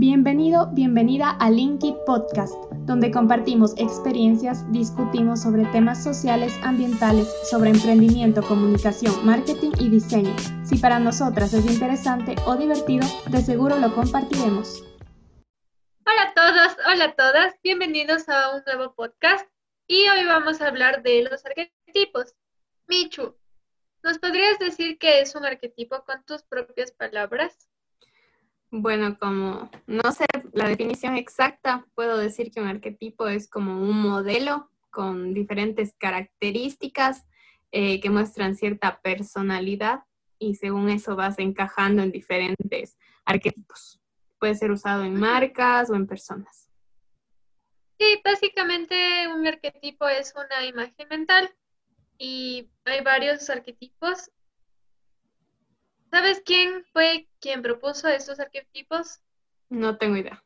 Bienvenido, bienvenida a Linky Podcast, donde compartimos experiencias, discutimos sobre temas sociales, ambientales, sobre emprendimiento, comunicación, marketing y diseño. Si para nosotras es interesante o divertido, de seguro lo compartiremos. Hola a todos, hola a todas, bienvenidos a un nuevo podcast y hoy vamos a hablar de los arquetipos. Michu, ¿nos podrías decir qué es un arquetipo con tus propias palabras? Bueno, como no sé la definición exacta, puedo decir que un arquetipo es como un modelo con diferentes características eh, que muestran cierta personalidad y según eso vas encajando en diferentes arquetipos. Puede ser usado en marcas o en personas. Sí, básicamente un arquetipo es una imagen mental y hay varios arquetipos ¿Sabes quién fue quien propuso estos arquetipos? No tengo idea.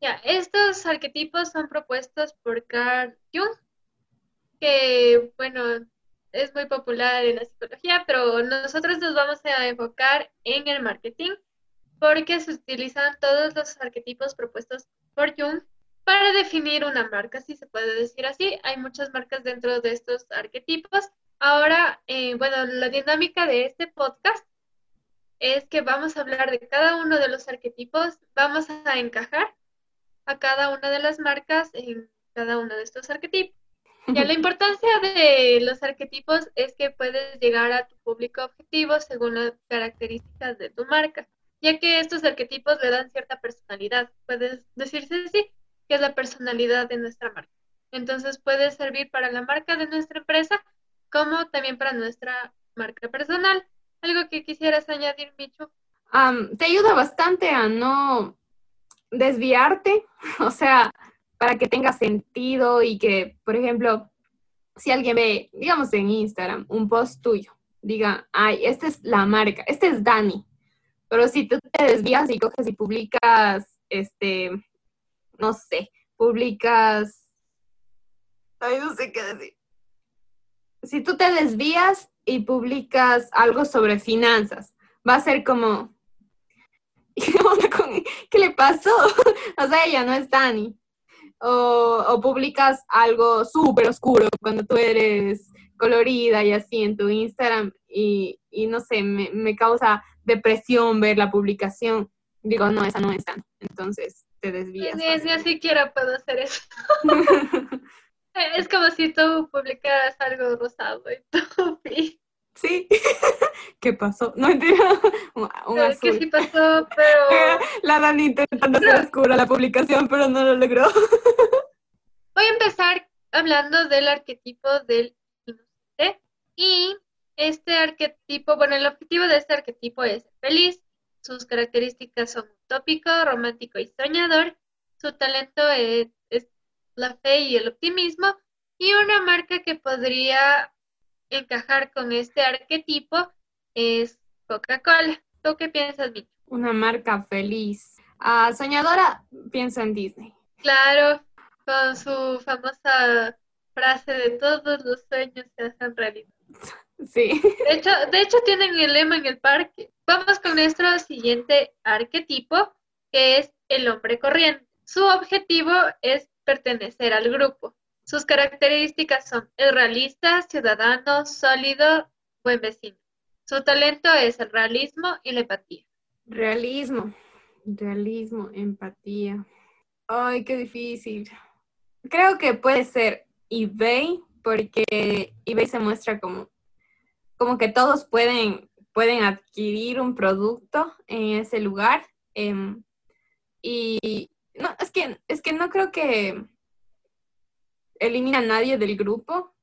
Ya, estos arquetipos son propuestos por Carl Jung, que, bueno, es muy popular en la psicología, pero nosotros nos vamos a enfocar en el marketing porque se utilizan todos los arquetipos propuestos por Jung para definir una marca, si se puede decir así. Hay muchas marcas dentro de estos arquetipos. Ahora, eh, bueno, la dinámica de este podcast es que vamos a hablar de cada uno de los arquetipos, vamos a encajar a cada una de las marcas en cada uno de estos arquetipos. Ya la importancia de los arquetipos es que puedes llegar a tu público objetivo según las características de tu marca, ya que estos arquetipos le dan cierta personalidad. Puedes decirse así, que es la personalidad de nuestra marca. Entonces puede servir para la marca de nuestra empresa como también para nuestra marca personal. ¿Algo que quisieras añadir, Micho? te ayuda bastante a no desviarte, o sea, para que tenga sentido y que, por ejemplo, si alguien ve, digamos en Instagram, un post tuyo, diga, ay, esta es la marca, este es Dani, pero si tú te desvías y coges y publicas, este, no sé, publicas, ay, no sé qué decir. Si tú te desvías y publicas algo sobre finanzas, va a ser como, ¿qué le pasó? o sea, ella no es Dani. O, o publicas algo súper oscuro cuando tú eres colorida y así en tu Instagram y, y no sé, me, me, causa depresión ver la publicación. Digo, no, esa no es Dani. Entonces te desvías. Ni, ni siquiera puedo hacer eso. Es como si tú publicaras algo rosado y tú Sí. ¿Qué pasó? No entiendo. Un, azul. Que sí pasó, pero. La Dani intentando hacer oscura la publicación, pero no lo logró. Voy a empezar hablando del arquetipo del inocente. Y este arquetipo, bueno, el objetivo de este arquetipo es feliz. Sus características son utópico, romántico y soñador. Su talento es la fe y el optimismo, y una marca que podría encajar con este arquetipo es Coca-Cola. ¿Tú qué piensas, Vicky? Una marca feliz. Ah, soñadora, pienso en Disney. Claro, con su famosa frase de todos los sueños se hacen realidad. Sí. De hecho, de hecho tienen el lema en el parque. Vamos con nuestro siguiente arquetipo, que es el hombre corriente. Su objetivo es pertenecer al grupo. Sus características son el realista, ciudadano, sólido, buen vecino. Su talento es el realismo y la empatía. Realismo, realismo, empatía. Ay, qué difícil. Creo que puede ser eBay, porque eBay se muestra como, como que todos pueden, pueden adquirir un producto en ese lugar. Em, y, no, es que, es que no creo que elimina a nadie del grupo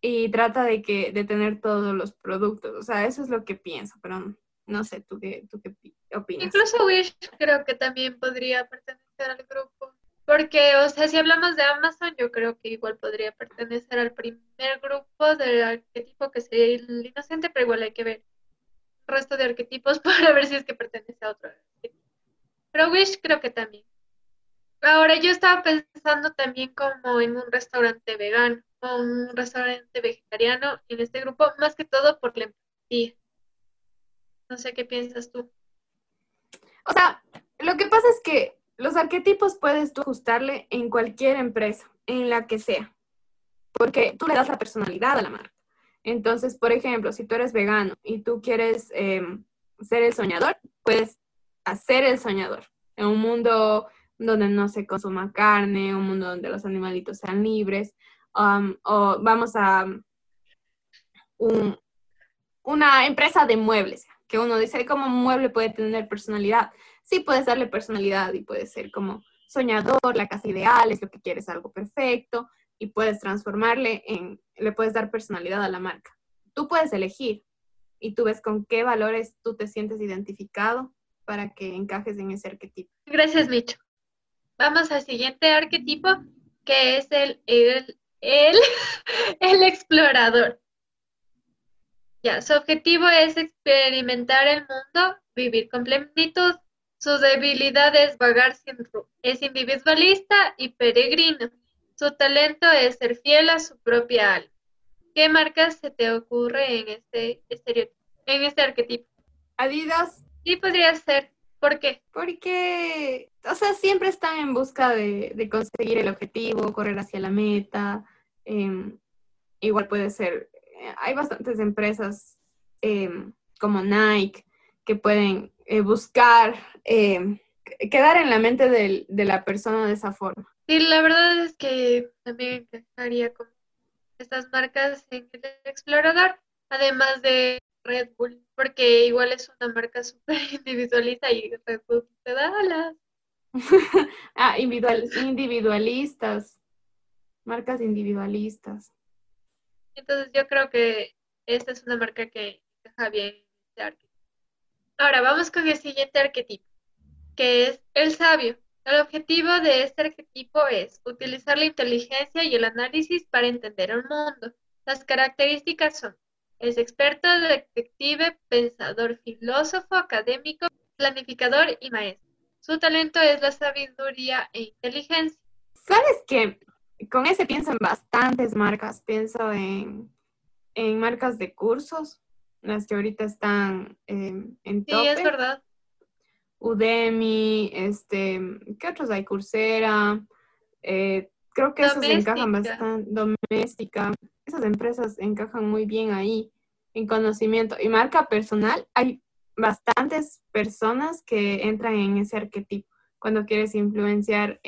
y trata de que de tener todos los productos. O sea, eso es lo que pienso, pero no sé, ¿tú qué, tú qué opinas? Incluso Wish creo que también podría pertenecer al grupo. Porque, o sea, si hablamos de Amazon, yo creo que igual podría pertenecer al primer grupo del arquetipo que sería el inocente, pero igual hay que ver el resto de arquetipos para ver si es que pertenece a otro Pero Wish creo que también. Ahora yo estaba pensando también como en un restaurante vegano o un restaurante vegetariano en este grupo, más que todo por la empatía. No sé qué piensas tú. O sea, lo que pasa que los arquetipos puedes tú ajustarle en cualquier empresa, en la que sea, porque tú le das la personalidad a la marca. Entonces, por ejemplo, si tú eres vegano y tú quieres em, ser el soñador, puedes hacer el soñador en un mundo donde no se consuma carne, un mundo donde los animalitos sean libres, um, o vamos a un, una empresa de muebles, que uno dice, ¿cómo un mueble puede tener personalidad? Sí, puedes darle personalidad y puede ser como soñador, la casa ideal, es lo que quieres, algo perfecto, y puedes transformarle en, le puedes dar personalidad a la marca. Tú puedes elegir y tú ves con qué valores tú te sientes identificado para que encajes en ese arquetipo. Gracias, Micho. Vamos al siguiente arquetipo, que es el, el, el, el explorador. Ya, su objetivo es experimentar el mundo, vivir con plenitud. Su debilidad es vagar sin rumbo. Es individualista y peregrino. Su talento es ser fiel a su propia alma. ¿Qué marcas se te ocurre en este en este arquetipo? Adidas. Sí, podría ser. ¿Por qué? Porque, o sea, siempre están en busca de, conseguir el objetivo, correr hacia la meta. Em, igual puede ser, eh, hay bastantes empresas em, como Nike que pueden eh, buscar em, quedar en la mente de la persona de esa forma. Sí, la verdad es que también encajaría con estas marcas en el explorador, además de Red Bull, porque igual es una marca súper individualista y Red Bull te da alas. ah, individualistas, marcas individualistas. Entonces yo creo que esta es una marca que encaja bien en este arquetipo. Ahora vamos con el siguiente arquetipo, que es el sabio. El objetivo de este arquetipo es utilizar la inteligencia y el análisis para entender el mundo. Las características son es experto, detective, pensador, filósofo, académico, planificador y maestro. Su talento es la sabiduría e inteligencia. ¿Sabes qué? Con ese pienso en bastantes marcas. Pienso en, marcas de cursos, las que ahorita están en tope. Sí, es verdad. Udemy, este, ¿qué otros hay? Coursera, eh, creo que esos encajan bastante, doméstica, esas empresas encajan muy bien ahí en conocimiento y marca personal. Hay bastantes personas que entran en ese arquetipo cuando quieres influenciar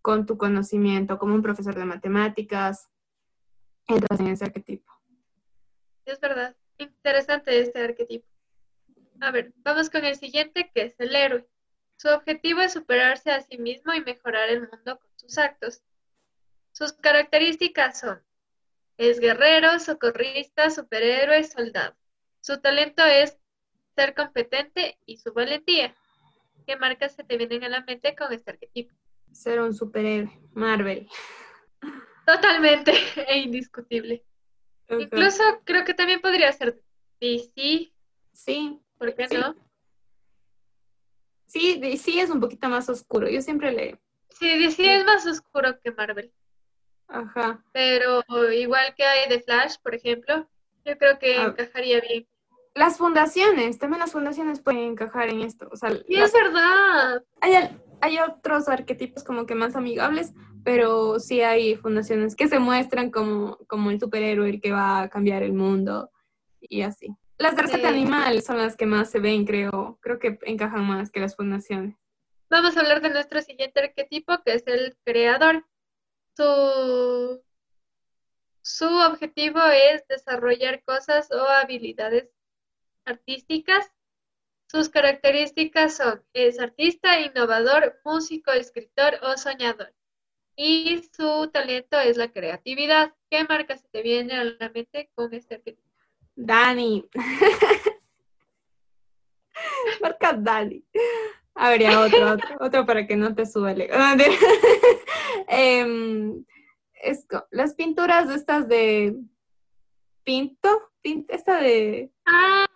con tu conocimiento, como un profesor de matemáticas, entras en ese arquetipo. Es verdad, interesante este arquetipo. A ver, vamos con el siguiente, que es el héroe. Su objetivo es superarse a sí mismo y mejorar el mundo con sus actos. Sus características son, es guerrero, socorrista, superhéroe, soldado. Su talento es ser competente y su valentía. ¿Qué marcas se te vienen a la mente con este arquetipo? Ser un superhéroe, Marvel. Totalmente e indiscutible. Incluso creo que también podría ser DC. Sí, ¿Por qué no? Sí, DC es un poquito más oscuro. Yo siempre le. Sí, DC es más oscuro que Marvel. Ajá. Pero igual que hay de Flash, por ejemplo, yo creo que ah. encajaría bien. Las fundaciones, también las fundaciones pueden encajar en esto. O sea, sí, es verdad. Hay, hay otros arquetipos como que más amigables, pero sí hay fundaciones que se muestran como, como el superhéroe el que va a cambiar el mundo y así. Las de rescate animal son las que más se ven, creo. Creo que encajan más que las fundaciones. Vamos a hablar de nuestro siguiente arquetipo, que es el creador. Su, su objetivo es desarrollar cosas o habilidades artísticas. Sus características son, es artista, innovador, músico, escritor o soñador. Y su talento es la creatividad. ¿Qué marca se te viene a la mente con este arquetipo? Dani. Marca Dani. A ver, otro, otro, otro para que no te suba el em, las pinturas estas de Pinto, esta de... Ah,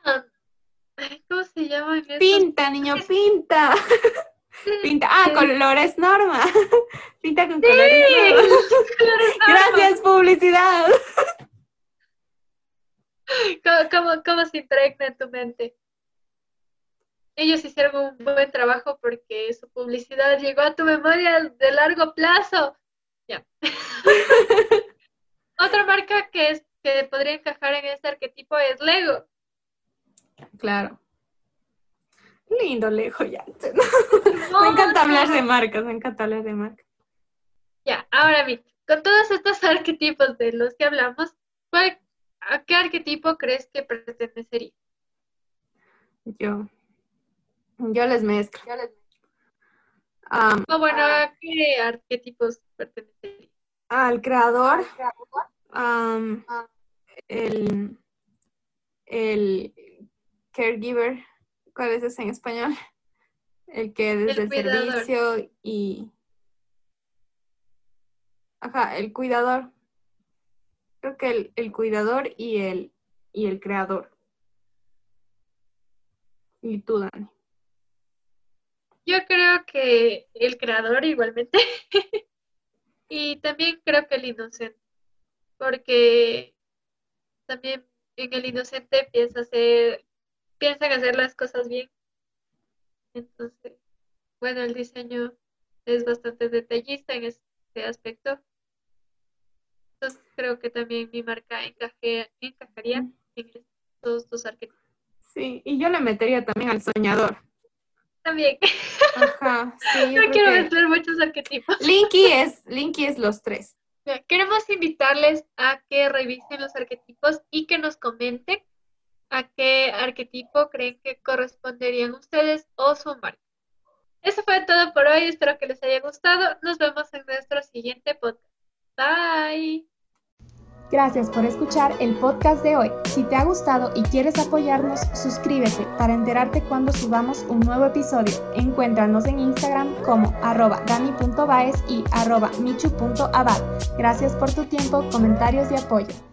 ¿cómo se llama? Pinta, niño, pinta. Pinta, ah, colores norma. Pinta con colores norma. Gracias, publicidad. ¿Cómo, se impregna en tu mente? Ellos hicieron un buen trabajo porque su publicidad llegó a tu memoria de largo plazo. Ya. Otra marca que, es, que podría encajar en este arquetipo es Lego. Claro. Lindo Lego ya. me encanta hablar de marcas, me encanta hablar de marcas. Ya, ahora bien, con todos estos arquetipos de los que hablamos, ¿a qué arquetipo crees que pertenecería? Yo. Yo les mezclo. o bueno, ¿a qué arquetipos pertenecería? Al creador, el, el caregiver, ¿cuál es ese en español? El que desde el, servicio y... Ajá, el cuidador. Creo que el, el cuidador y el, y el creador. ¿Y tú, Dani? Yo creo que el creador igualmente. y también creo que el inocente. Porque también en el inocente piensa hacer, piensan hacer las cosas bien. Entonces, bueno, el diseño es bastante detallista en este aspecto. Entonces creo que también mi marca encajaría en estos dos arquetipos. Sí, y yo le metería también al soñador. También. Ajá, sí. no quiero meter muchos arquetipos. Linky es, Linky es los tres. Queremos invitarles a que revisen los arquetipos y que nos comenten a qué arquetipo creen que corresponderían ustedes o su marca. Eso fue todo por hoy. Espero que les haya gustado. Nos vemos en nuestro siguiente podcast. Bye. Gracias por escuchar el podcast de hoy. Si te ha gustado y quieres apoyarnos, suscríbete para enterarte cuando subamos un nuevo episodio. Encuéntranos en Instagram como arroba dani.baez y arroba michu.abad. Gracias por tu tiempo, comentarios y apoyo.